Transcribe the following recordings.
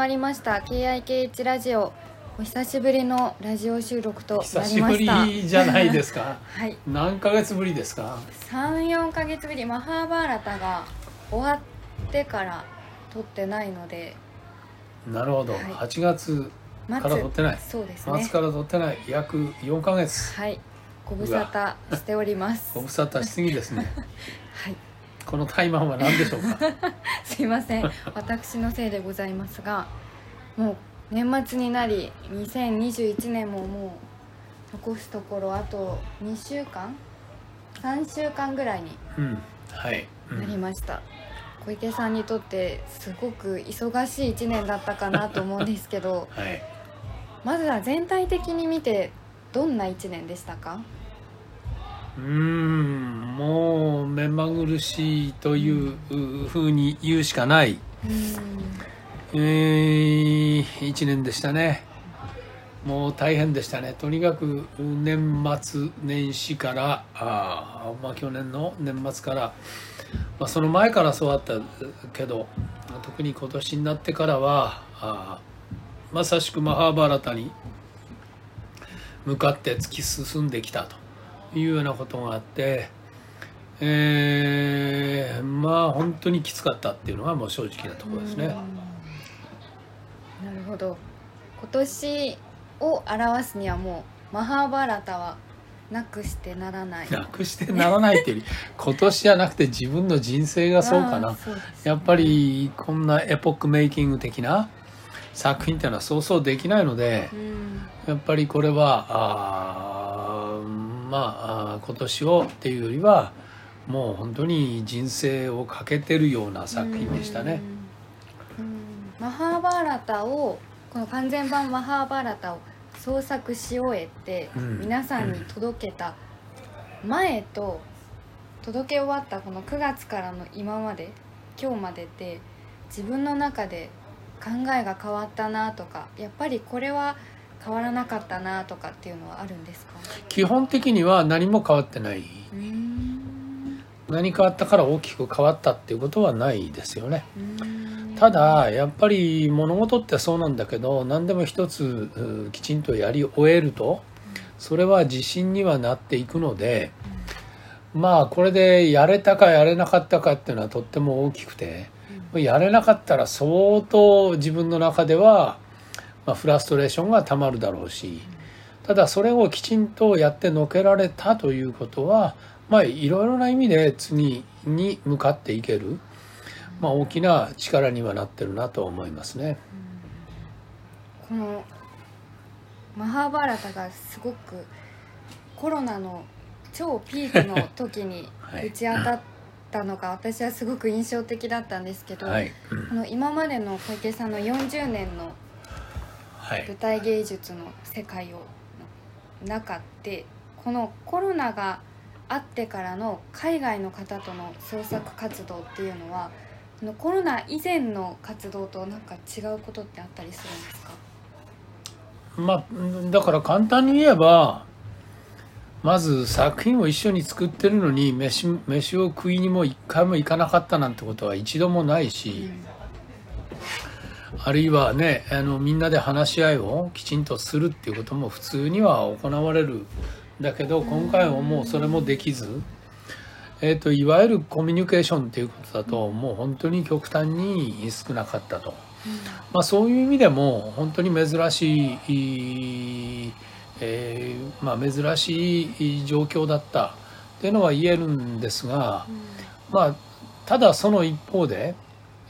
まりました。KIKH ラジオ。お久しぶりのラジオ収録とな久しぶりましたりじゃないですか。はい。何ヶ月ぶりですか？34ヶ月ぶり。マハーバーラタが終わってから撮ってないので。なるほど、はい。8月末から撮ってない。そうです末ねから撮ってない。約4ヶ月。はい。ご無沙汰しております。ご無沙汰しすぎですね。はいこのタイマンは何でしょうか？すいません。私のせいでございますがもう年末になり2021年ももう残すところあと2週間？3週間ぐらいにうん。はい、うなりん、ました、小池さんにとってすごく忙しい1年だったかなと思うんですけど はい。まずは全体的に見てどんな1年でしたか？うーんもう目まぐるしいというふうに言うしかない、えー、1年でしたね。もう大変でしたね。とにかく年末年始からあー、まあ、去年の年末から、まあ、その前からそうだったけど特に今年になってからはあーまさしくマハーバーラタに向かって突き進んできたというようなことがあって、えーまあ本当にきつかったっていうのがもう正直なところですね。うん。なるほど。今年を表すにはもうマハーバーラタはなくしてならない。なくしてならないっていうより 今年じゃなくて自分の人生がそうかな。あーそうですやっぱりこんなエポックメイキング的な作品っていうのはそうそうできないのでうん。やっぱりこれはあーまあ今年をっていうよりはもう本当に人生をかけてるような作品でしたね。マハーバーラタをこの完全版マハーバーラタを創作し終えて、うん。皆さんに届けた前と届け終わったこの9月からの今まで今日までで自分の中で考えが変わったなとかやっぱりこれは変わらなかったなとかっていうのはあるんですか？基本的には何も変わってない。うん。何変わったから大きく変わったっていうことはないですよね。うん。ただやっぱり物事ってそうなんだけど何でも一つうきちんとやり終えるとそれは自信にはなっていくのでまあこれでやれたかやれなかったかっていうのはとっても大きくてやれなかったら相当自分の中では、まあ、フラストレーションがたまるだろうしただそれをきちんとやってのけられたということはまあいろいろな意味で次に向かっていける。まあ、大きな力にはなってるなと思いますね。このマハーバーラタがすごくコロナの超ピークの時に はい打ち当たったのが私はすごく印象的だったんですけど、はい、この今までの小池さんの40年のはい舞、台芸術の世界を中でこのコロナがあってからの海外の方との創作活動っていうのはコロナ以前の活動となんか違うことってあったりするんですか？まあだから簡単に言えばまず作品を一緒に作ってるのに飯飯を食いにも一回も行かなかったなんてことは一度もないし、あるいはねあのみんなで話し合いをきちんとするっていうことも普通には行われるだけど今回はもうそれもできず、えー、といわゆるコミュニケーションっていうことだともう本当に極端に少なかったと。まあ、そういう意味でも本当に珍しい、えーまあ、珍しい状況だったっていうのは言えるんですが、まあ、ただその一方で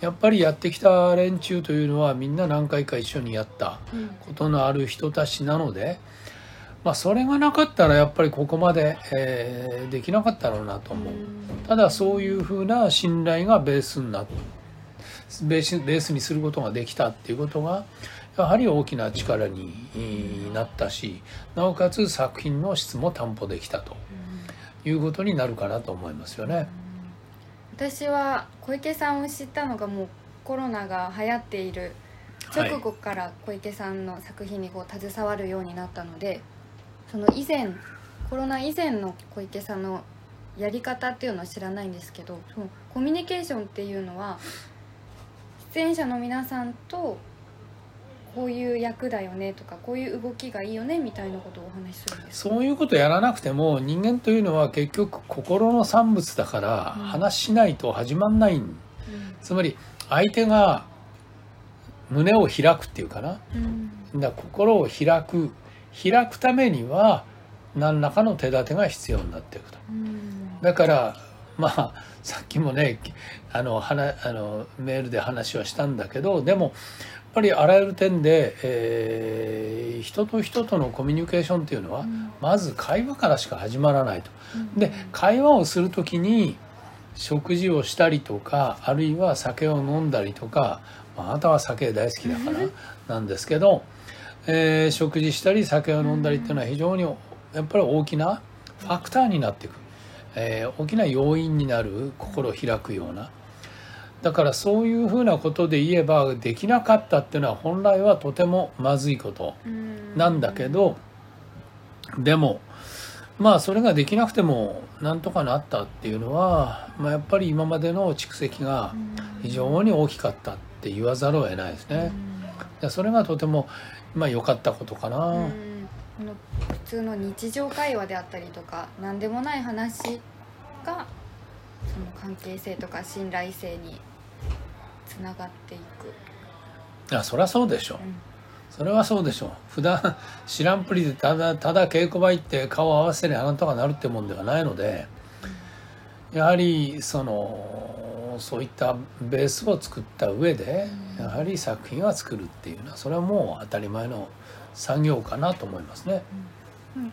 やっぱりやってきた連中というのはみんな何回か一緒にやったうんことのある人たちなので、まあ、それがなかったらやっぱりここまで、えーできなかったろうなと思う。ただそういうふうな信頼がベースになベースベースにすることができたっていうことがやはり大きな力にえーなったしなおかつ作品の質も担保できたということになるかなと思いますよね。私は小池さんを知ったのがもうコロナが流行っているはい。直後から小池さんの作品にこう携わるようになったのでその以前コロナ以前の小池さんのやり方っていうのは知らないんですけどそのコミュニケーションっていうのは出演者の皆さんとこういう役だよねとかこういう動きがいいよねみたいなことをお話しするんですそういうことやらなくても人間というのは結局心の産物だからうん。話しないと始まんないん。うん。つまり相手が胸を開くっていうかな。うん。だから心を開く。開くためには何らかの手立てが必要になっていくと。うん。だからまあさっきもねあの話あのメールで話はしたんだけどでもぱりあらゆる点で、えー人と人とのコミュニケーションっていうのはうん。まず会話からしか始まらないと。うん。で会話をする時に食事をしたりとかあるいは酒を飲んだりとか、まああなたは酒大好きだからなんですけど、えー食事したり酒を飲んだりっていうのは非常にやっぱり大きなファクターになっていく、えー大きな要因になる心を開くようなだからそういうふうなことで言えばできなかったっていうのは本来はとてもまずいことうんなんだけどでもまあそれができなくてもなんとかなったっていうのは、まあ、やっぱり今までの蓄積が非常に大きかったって言わざるを得ないですね。でそれがとてもまあ良かったことかな。普通の日常会話であったりとか何でもない話がその関係性とか信頼性につながっていく、いやそりゃそうでしょう。それはそうでしょう。普段 知らんぷりでただただ稽古場行って顔を合わせりゃなんとかなるってもんではないのでやはりそのそういったベースを作った上でやはり作品は作るっていうのはそれはもう当たり前の作業かなと思いますね。うん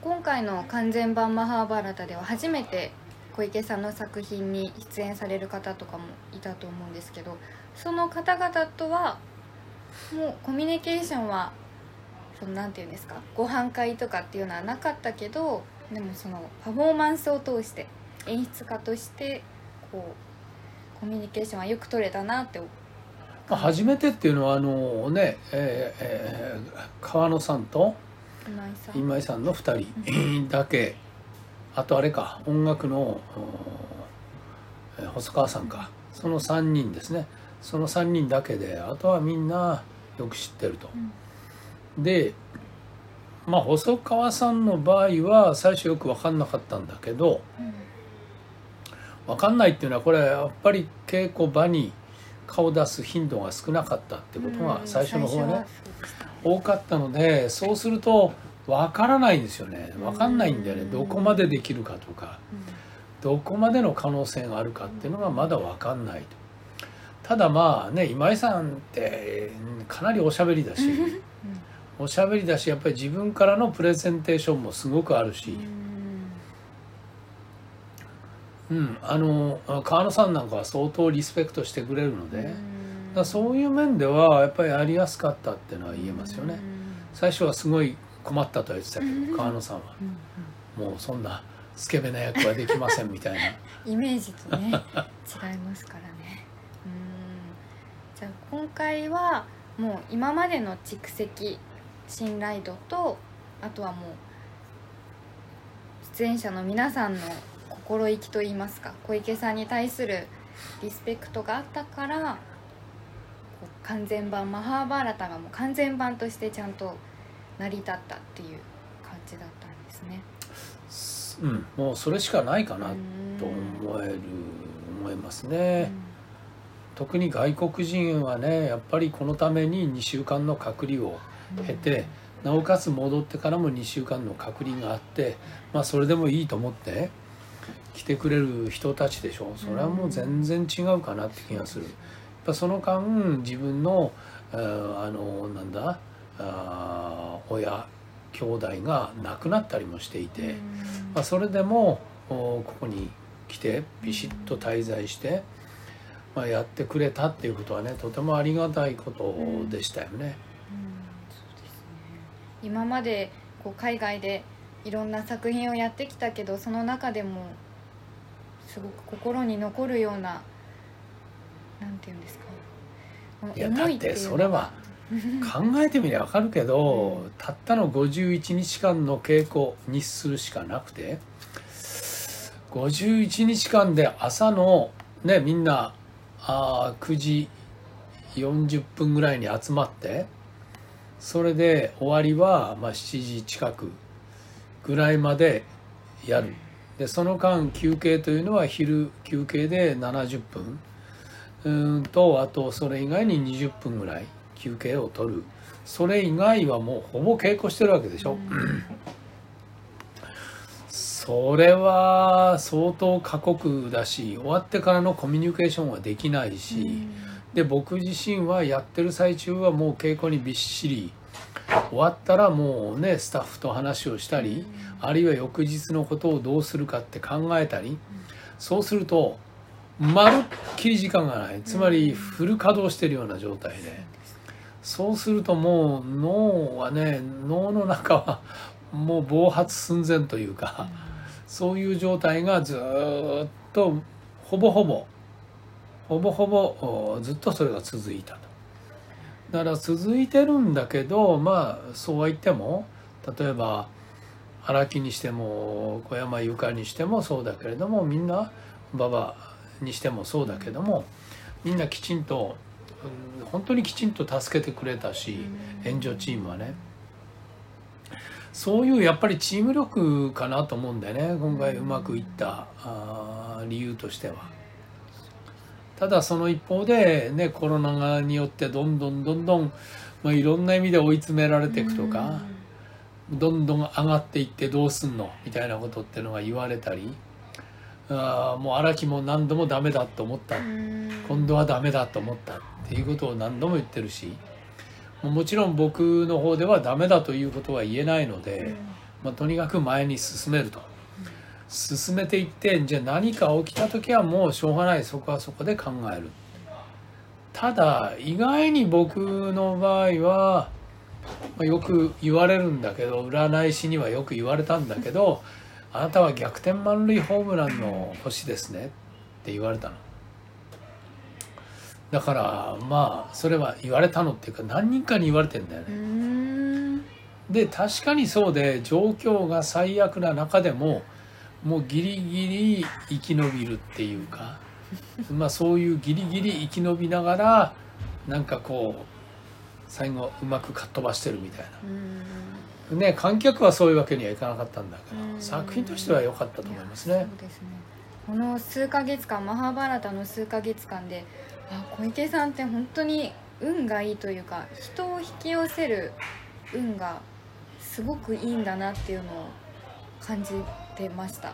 今回の完全版マハーバラタでは初めて小池さんの作品に出演される方とかもいたと思うんですけどその方々とはもうコミュニケーションはそのなんていうんですかご飯会とかっていうのはなかったけどでもそのパフォーマンスを通して演出家としてこうコミュニケーションはよく取れたなって。まあ初めてっていうのはあのね、えーえー川野さんと今井さん。今井さんの2人だけあとあれか音楽の細川さんか。その3人ですね。その3人だけであとはみんなよく知ってると。でまあ細川さんの場合は最初よく分かんなかったんだけどうん。分かんないっていうのはこれやっぱり稽古場に顔出す頻度が少なかったってことが最初の方はね多かったのでそうすると分からないんですよね。分かんないんだよね。うん。どこまでできるかとか。どこまでの可能性があるかっていうのがまだ分かんないと。ただまあね今井さんってかなりおしゃべりだし。おしゃべりだしやっぱり自分からのプレゼンテーションもすごくあるし。うん。うん。あの川野さんなんかは相当リスペクトしてくれるので。だそういう面ではやっぱりやりやすかったっていうのは言えますよね。最初はすごい困ったとは言ってたけど川野さんはもうそんなスケベな役はできませんみたいな。イメージとね違いますからね。うん。じゃあ今回はもう今までの蓄積信頼度とあとはもう出演者の皆さんの心意気といいますか小池さんに対するリスペクトがあったから完全版マハーバーラタがもう完全版としてちゃんと成り立ったっていう感じだったんですね。うん。もうそれしかないかなうんと思える思いますね。特に外国人はねやっぱりこのために2週間の隔離を経てなおかつ戻ってからも2週間の隔離があってまあそれでもいいと思って来てくれる人たちでしょそれはもう全然違うかなって気がする。やっぱその間自分のあのなんだあー親兄弟が亡くなったりもしていて、まあ、それでもおここに来てビシッと滞在して、まあ、やってくれたっていうことはねとてもありがたいことでしたよね。うん。そうですね。今までこう海外でいろんな作品をやってきたけどその中でもすごく心に残るようななんていうんですか。いや思だってそれは考えてみりゃ分かるけど、うんたったの51日間の稽古にするしかなくて51日間で朝のねみんなあ9時40分ぐらいに集まってそれで終わりはまあ7時近くぐらいまでやる。でその間休憩というのは昼休憩で70分。うんとあとそれ以外に20分ぐらい。休憩を取る。それ以外はもうほぼ稽古してるわけでしょ、それは相当過酷だし終わってからのコミュニケーションはできないし、で僕自身はやってる最中はもう稽古にびっしり終わったらもうねスタッフと話をしたり、あるいは翌日のことをどうするかって考えたり、そうするとまるっきり時間がない。つまりフル稼働してるような状態で、そうするともう脳はね脳の中はもう暴発寸前というか、そういう状態がずっとほぼほぼほぼほぼずっとそれが続いたと。だから続いてるんだけどまあそうは言っても例えば荒木にしても小山由佳にしてもそうだけれどもみんな馬場にしてもそうだけどもみんなきちんと本当にきちんと助けてくれたし援助チームはね。そういうやっぱりチーム力かなと思うんだよね今回うまくいったあー理由としては。ただその一方でねコロナによってどんどんどんどん、まあ、いろんな意味で追い詰められていくとか、どんどん上がっていってどうすんのみたいなことっていうのが言われたりあーもう荒木も何度もダメだと思った。今度はダメだと思ったっていうことを何度も言ってるしもちろん僕の方ではダメだということは言えないので、まあ、とにかく前に進めると。進めていってじゃあ何か起きた時はもうしょうがない。そこはそこで考える。ただ意外に僕の場合はまあよく言われるんだけど占い師にはよく言われたんだけどあなたは逆転満塁ホームランの星ですねって言われたの。だからまあそれは言われたのっていうか何人かに言われてんだよね。うん。で確かにそうで状況が最悪な中でももうギリギリ生き延びるっていうか まあそういうギリギリ生き延びながらなんかこう最後うまくかっ飛ばしてるみたいうん。なね観客はそういうわけにはいかなかったんだけうん。ど作品としては良かったと思いますね。そうですね。この数ヶ月間マハーバラタの数ヶ月間であ小池さんって本当に運がいいというか人を引き寄せる運がすごくいいんだなっていうのを感じてました。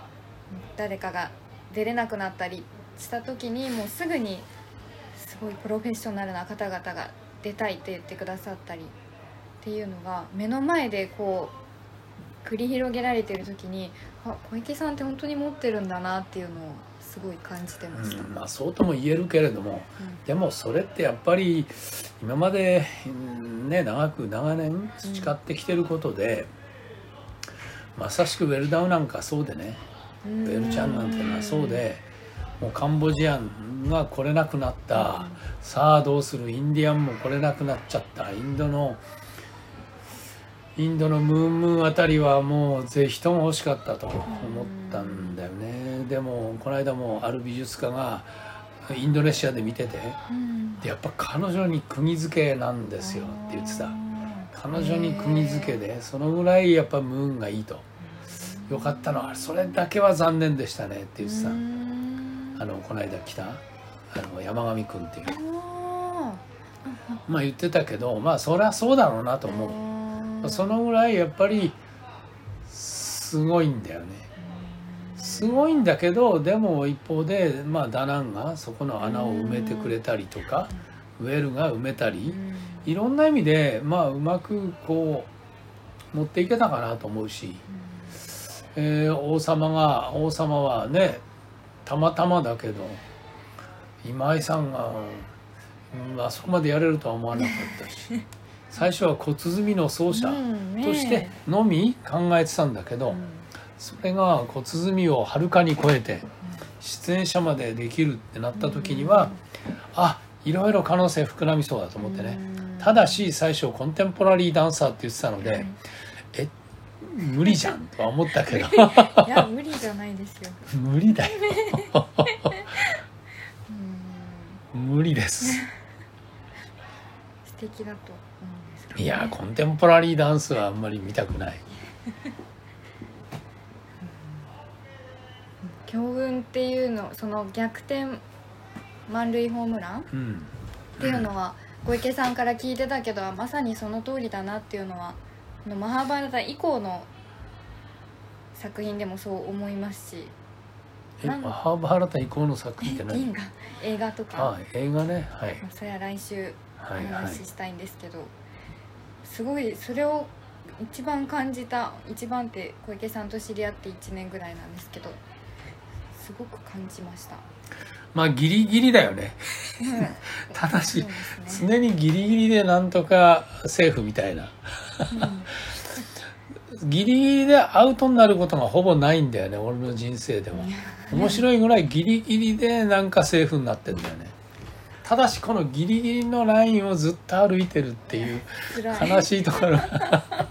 誰かが出れなくなったりした時にもうすぐにすごいプロフェッショナルな方々が出たいって言ってくださったりっていうのが目の前でこう繰り広げられてる時にあ小池さんって本当に持ってるんだなっていうのをすごい感じてました、うんまあそうとも言えるけれどもでもそれってやっぱり今までうんね長く長年培ってきてることで、まさしくウェルダウなんかそうでねウウェルちゃんなんてのはそうでもうカンボジアンが来れなくなったさあどうする？インディアンも来れなくなっちゃったインドのインドのムーンムーンあたりはもうぜひとも欲しかったと思ったんだよね。でもこの間もある美術家がインドネシアで見ててうん。でやっぱ彼女に釘付けなんですよって言ってた。彼女に釘付けでそのぐらいやっぱムーンがいいと。よかったの。はそれだけは残念でしたねって言ってた。うん。あのこの間来たあの山上君っていう。あまあ言ってたけどまあそりゃそうだろうなとー思うそのぐらいやっぱりすごいんだよね。すごいんだけどでも一方でまあダナンがそこの穴を埋めてくれたりとかウェルが埋めたりうん。いろんな意味でまあうまくこう持っていけたかなと思うし、えー王様が王様はねたまたまだけど今井さんが、うんあそこまでやれるとは思わなかったし 最初は小鼓の奏者としてのみ考えてたんだけど、うん。それが小鼓をはるかに超えて出演者までできるってなった時には、あいろいろ可能性膨らみそうだと思ってね、うん。ただし最初コンテンポラリーダンサーって言ってたので、え無理じゃんとは思ったけど。いや無理じゃないですよ。無理だよ。うん。無理です。敵だといやコンテンポラリーダンスはあんまり見たくない。強運っていうのその逆転満塁ホームラン？っうん。ていうのは小池さんから聞いてたけどまさにその通りだなっていうのはこのマハーバラタ以降の作品でもそう思いますし。マハーバーラタ以降の作品って何？映画とか。あ映画ね。はい。まあそれは来週おはいはい。話ししたいんですけど、すごいそれを一番感じた一番って小池さんと知り合って1年ぐらいなんですけどすごく感じました、まあギリギリだよね。うん。ただしね。常にギリギリでなんとかセーフみたいな。ギリギリでアウトになることがほぼないんだよね俺の人生では。面白いぐらいギリギリでなんかセーフになってんだよねただしこのギリギリのラインをずっと歩いてるっていう悲しいところが。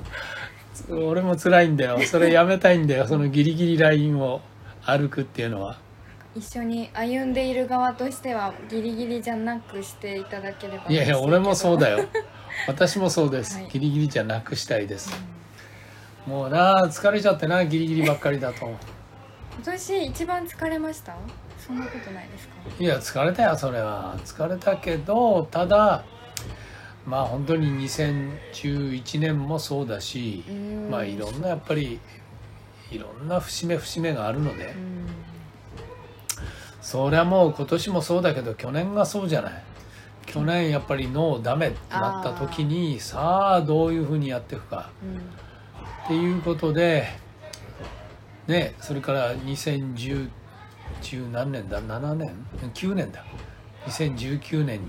俺も辛いんだよ。それやめたいんだよ。そのギリギリラインを歩くっていうのは。一緒に歩んでいる側としてはギリギリじゃなくしていただければ。いやいや俺もそうだよ。私もそうです、はい。ギリギリじゃなくしたいです、もうな疲れちゃってなギリギリばっかりだと。今年一番疲れました？そんなことないですか？いや疲れたよそれは。疲れたけどただまあ本当に2011年もそうだし、うん。まあいろんなやっぱりいろんな節目節目があるので、うん。そりゃもう今年もそうだけど去年がそうじゃない？去年やっぱり脳ダメってなった時にさあどういうふうにやっていくか。うん。っていうことでねそれから2010 10何年だ？7年？9年だ。2019年に。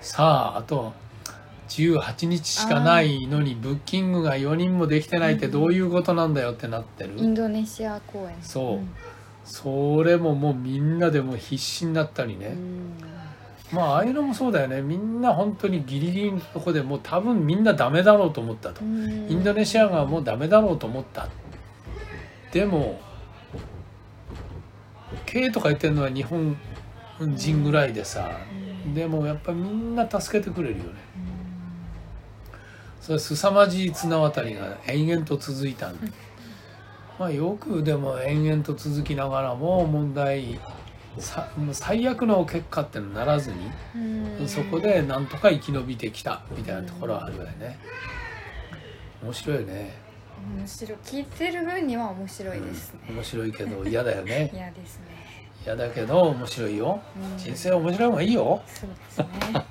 さああと18日しかないのにブッキングが4人もできてないってどういうことなんだよってなってる、インドネシア公演。そう。ん。それももうみんなでもう必死になったりね、うん。まあああいうのもそうだよね。みんな本当にギリギリのとこでもう多分みんなダメだろうと思ったと、インドネシアがもうダメだろうと思った。でも K とか言ってるのは日本人ぐらいでさでもやっぱみんな助けてくれるよね。それ凄まじい綱渡りが延々と続いたんで まあよくでも延々と続きながらも問題最悪の結果ってのならずにうん。そこでなんとか生き延びてきたみたいなところはあるよね。面白いよね面白い。聞いてる分には面白いですね、面白いけど嫌だよね。嫌ですね、嫌だけど面白いよ。うん。人生は面白い方がいいよ。そうですね。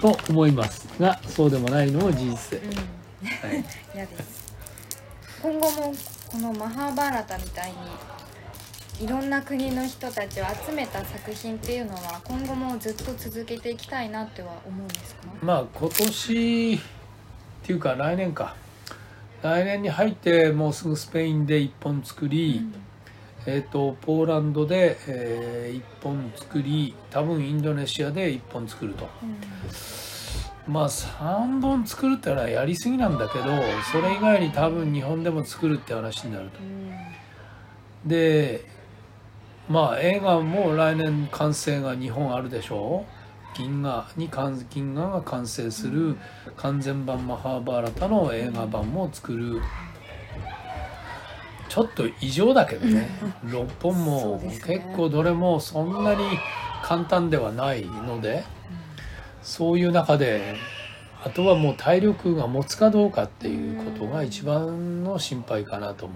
と思いますがそうでもないのも事実。で、うん。はい、嫌です。今後もこのマハーバーラタみたいにいろんな国の人たちを集めた作品っていうのは今後もずっと続けていきたいなっては思うんですか？まあ今年っていうか来年か来年に入ってもうすぐスペインで1本作り、えー、とポーランドで、え1本作り多分インドネシアで1本作ると。うん。まあ3本作るってのはやりすぎなんだけどそれ以外に多分日本でも作るって話になると。うん。でまあ映画も来年完成が日本あるでしょ銀河に完銀河が完成する完全版マハーバーラタの映画版も作る。ちょっと異常だけどね。6本そも結構どれもそんなに簡単ではないのでそういう中であとはもう体力が持つかどうかっていうことが一番の心配かなと思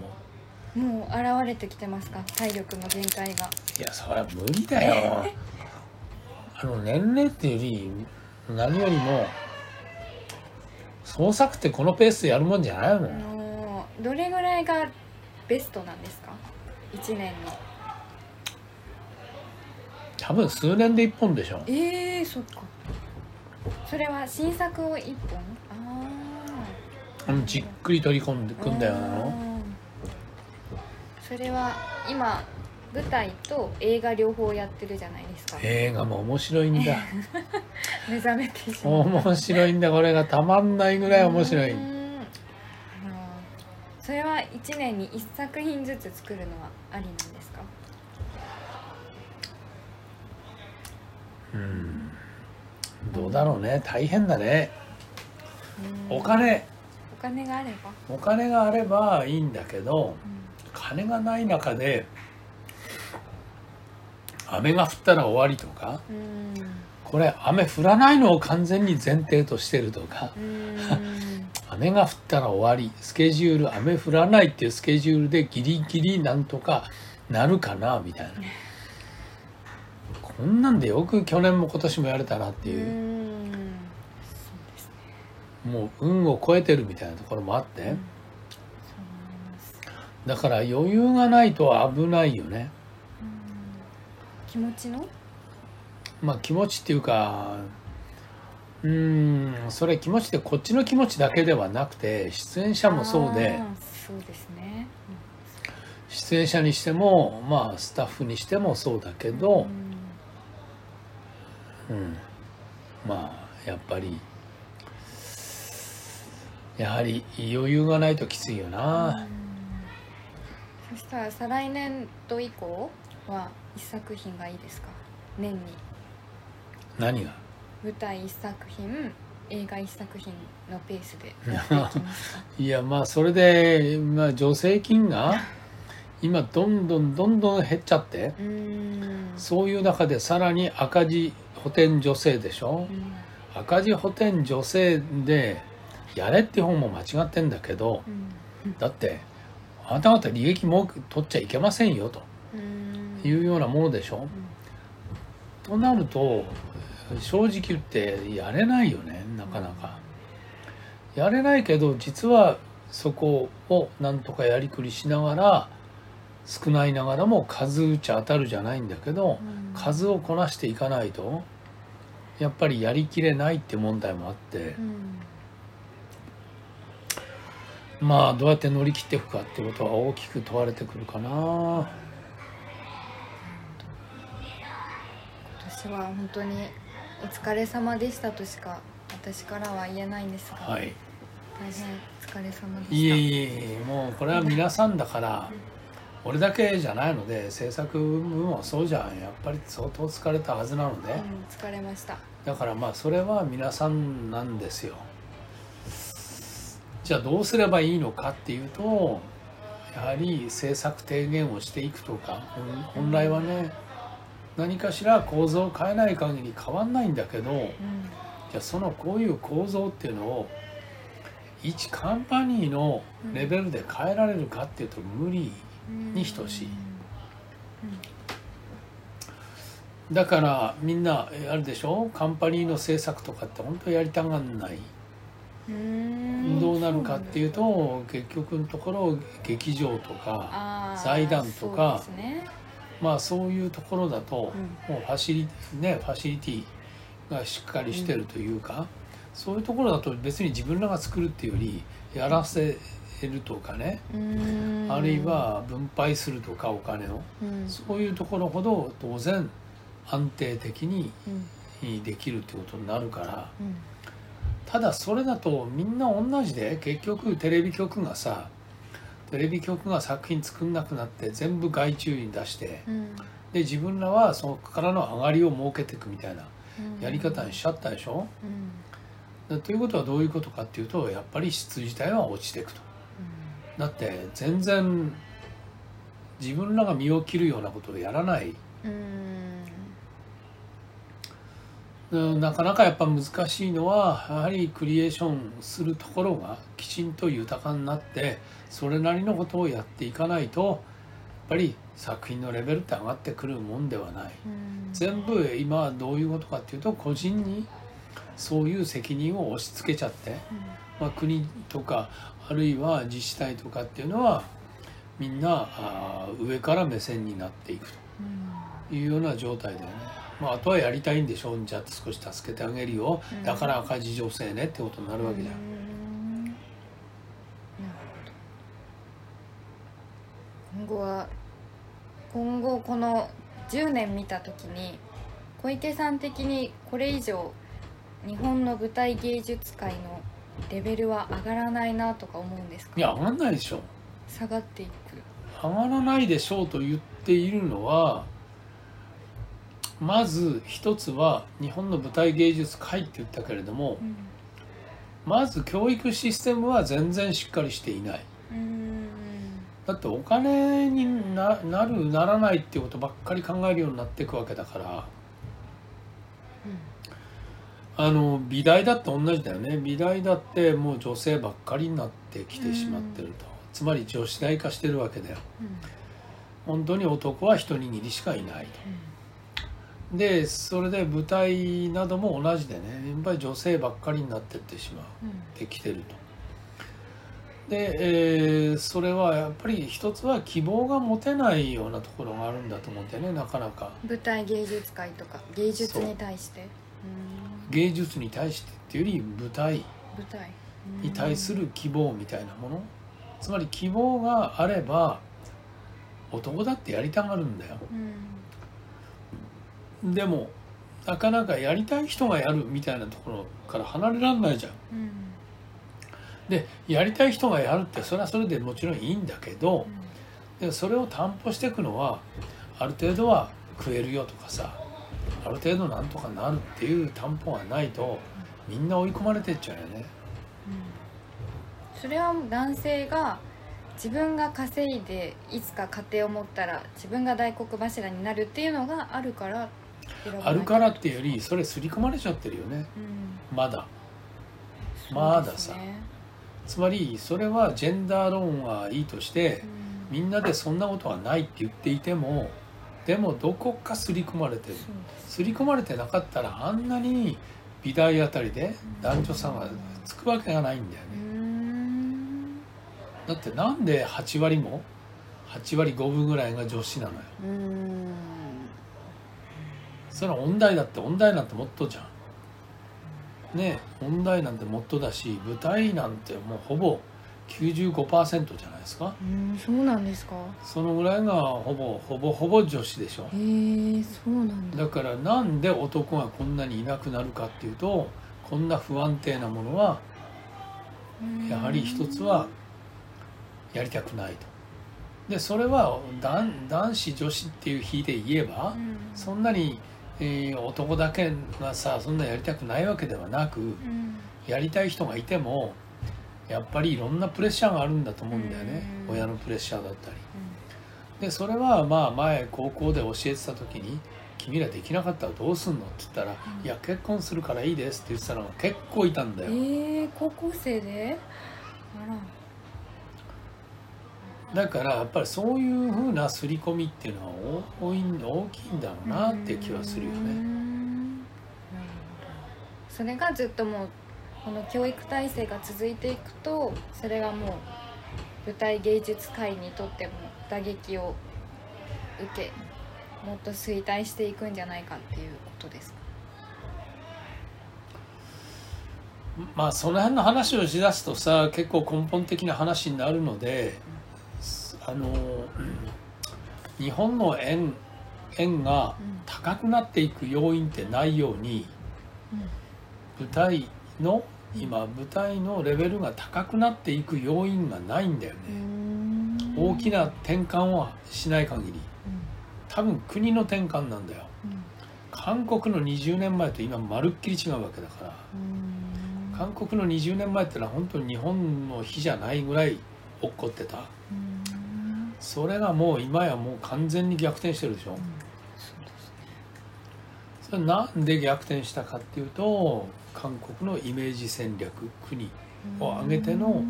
う。もう現れてきてますか？体力の限界が。いやそれは無理だよ あの年齢っていうより何よりも創作ってこのペースでやるもんじゃないもあんどれぐらいがベストなんですか？1年の。多分数年で一本でしょ。えー、そっか。それは新作を1本？ああうんじっくり取り込んでくんだよ。なのそれは今舞台と映画両方やってるじゃないですか。映画も面白いんだ。目覚めてしまう。面白いんだ。これがたまんないぐらい面白い。それは1年に1作品ずつ作るのはありなんですか？うん。どうだろうね。大変だね。うん。お金。お金があれば、お金があればいいんだけどうん。金がない中で雨が降ったら終わりとかうん。これ雨降らないのを完全に前提としてるとかうん。雨が降ったら終わりスケジュール雨降らないっていうスケジュールでギリギリなんとかなるかなみたいな。こんなんでよく去年も今年もやれたなってう。いう、もう運を超えてるみたいなところもあって、だから余裕がないと危ないよね。うん気持ちの？まあ気持ちっていうかうーんそれ気持ちってこっちの気持ちだけではなくて出演者もそうでそうですね。出演者にしてもまあスタッフにしてもそうだけど、うん、まあやっぱりやはり余裕がないときついよな、そしたら再来年度以降は一作品がいいですか？年に。何が？舞台一作品映画一作品のペースで いやまあそれで、まあ、助成金が今どんどんどんどん減っちゃってそういう中でさらに赤字補填助成でしょ？うん。赤字補填助成でやれって本も間違ってんだけどうん。だってあなた方利益も取っちゃいけませんよと。うんいうようなものでしょ？となると正直言ってやれないよねなかなか。やれないけど実はそこをなんとかやりくりしながら少ないながらも数打ち当たるじゃないんだけどうん。数をこなしていかないとやっぱりやりきれないって問題もあって。うん。まあどうやって乗り切っていくかってことは大きく問われてくるかな今年は本当にお疲れ様でしたとしか私からは言えないんですが、はい。大変お疲れ様でした。いえいえいえもうこれは皆さんだから俺だけじゃないので制作部もそうじゃん。やっぱり相当疲れたはずなので。うん、疲れました。だからまあそれは皆さんなんですよ。じゃあどうすればいいのかっていうとやはり政策提言をしていくとか本本来はね何かしら構造を変えない限り変わんないんだけどうん。じゃあそのこういう構造っていうのを一カンパニーのレベルで変えられるかっていうと無理うん。に等しい。うん。だからみんなえあるでしょ？カンパニーの政策とかって本当やりたがんない。うん。どうなるかっていうと結局のところ劇場とか財団とかねまあそういうところだとうもうファシリね。ファシリティがしっかりしてるというかそういうところだと別に自分らが作るっていうよりやらせるとかね。うん。あるいは分配するとかお金を。うん。そういうところほど当然安定的にうん。できるってことになるから。うん。ただそれだとみんな同じで結局テレビ局がさテレビ局が作品作んなくなって全部外注に出してうん。で自分らはそこからの上がりを設けていくみたいなうん。やり方にしちゃったでしょ？うん。だということはどういうことかっていうとやっぱり質自体は落ちていくと。だって全然自分らが身を切るようなことをやらない。うんうんなかなかやっぱ難しいのはやはりクリエーションするところがきちんと豊かになってそれなりのことをやっていかないとやっぱり作品のレベルって上がってくるもんではない。うん。全部今はどういうことかっていうと個人にそういう責任を押し付けちゃって、まあ、国とかあるいは自治体とかっていうのはみんなあー上から目線になっていくうん。というような状態だよね。まあ、あとはやりたいんでしょうじゃあ少し助けてあげるよ、うん。だから赤字女性ねってことになるわけじゃん。うん。なるほど。今後は今後この10年見た時に小池さん的にこれ以上日本の舞台芸術界のレベルは上がらないなとか思うんですか？いや上がんないでしょ。下がっていく。上がらないでしょうと言っているのはまず一つは日本の舞台芸術界って言ったけれどもうん。まず教育システムは全然しっかりしていない。うんだってお金にななるならないっていうことばっかり考えるようになっていくわけだから。あの美大だって同じだよね。美大だってもう女性ばっかりになってきてしまってると、つまり女子大化してるわけだよ。うん。本当に男は一握りしかいないとでそれで舞台なども同じでねやっぱり女性ばっかりになってってしまう。うん。ってきてると。で、えーそれはやっぱり一つは希望が持てないようなところがあるんだと思うんだよねなかなか。舞台芸術界とか芸術に対して。う。ん。芸術に対してっていうより舞台。舞台。に対する希望みたいなもの。つまり希望があれば男だってやりたがるんだよ。うんでもなかなかやりたい人がやるみたいなところから離れられないじゃん。うん。でやりたい人がやるってそれはそれでもちろんいいんだけどうん。でそれを担保していくのはある程度は食えるよとかさある程度なんとかなるっていう担保がないとみんな追い込まれてっちゃうよね。それは男性が自分が稼いでいつか家庭を持ったら自分が大黒柱になるっていうのがあるからあるからっていうよりそれ刷り込まれちゃってるよね。うん。まだ。そうまださ。つまりそれはジェンダー論はいいとしてうん。みんなでそんなことはないって言っていてもでもどこか刷り込まれてる。刷り込まれてなかったらあんなに美大あたりで男女差がつくわけがないんだようねん。だってなんで8割も8割5分ぐらいが女子なのよ。うんそれは音大だって音大なんてもっとじゃん。ねえ音大なんてもっとだし舞台なんてもうほぼ95%じゃないですか。うんそうなんですか。そのぐらいがほぼほぼほぼ女子でしょ。へえそうなんだ。だからなんで男がこんなにいなくなるかっていうとこんな不安定なものはやはり一つはやりたくないと。でそれは男男子女子っていう比で言えばうん。そんなに、えー男だけがさそんなやりたくないわけではなくうん。やりたい人がいてもやっぱりいろんなプレッシャーがあるんだと思うんだよね。うん。親のプレッシャーだったり。でそれはまあ前高校で教えてた時に「君らできなかったらどうすんの?」って言ったら「うんいや結婚するからいいです」って言ってたのが結構いたんだよ。ええ高校生で？あらだからやっぱりそういうふうな刷り込みっていうのは大大い大きいんだろうなって気はするよね。それがずっともうこの教育体制が続いていくとそれがもう舞台芸術界にとっても打撃を受けもっと衰退していくんじゃないかっていうことですか？まあその辺の話をしだすとさ結構根本的な話になるのであのうん日本の円円が高くなっていく要因ってないように舞台の今舞台のレベルが高くなっていく要因がないんだようねん。大きな転換はしない限り。多分国の転換なんだよ。韓国の20年前と今まるっきり違うわけだから。韓国の20年前ってのは本当に日本の日じゃないぐらい落っこってたそれがもう今やもう完全に逆転してるでしょ。それなんで逆転したかっていうと韓国のイメージ戦略国を挙げての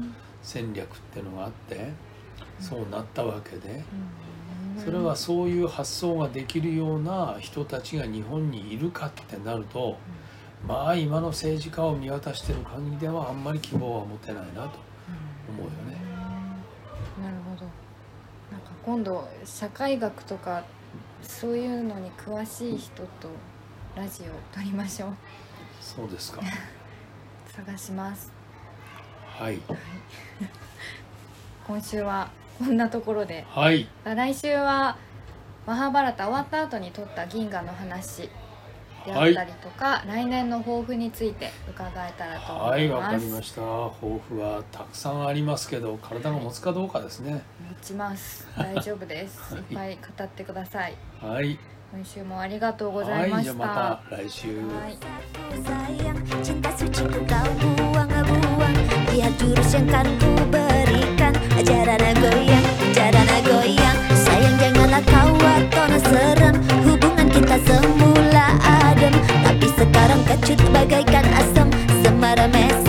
戦略っていうのがあってそうなったわけで。それはそういう発想ができるような人たちが日本にいるかってなるとまあ今の政治家を見渡してる限りではあんまり希望は持てないなと思うよね。今度社会学とかそういうのに詳しい人とラジオ撮りましょうそうですか。探しますはい。今週はこんなところではい。来週はマハーバラタ終わった後に撮った銀河の話であったりとか、はい、来年の抱負について伺えたらと思います。はいわかりました。抱負はたくさんありますけど体が持つかどうかですね、はい、持ちます。大丈夫です、い、っぱい語ってください。はい。今週もありがとうございました、はい、また来週。はい。Jangan kau atau serem Hubungan kita semua Sekarang kecut bagaikan asam. Semarames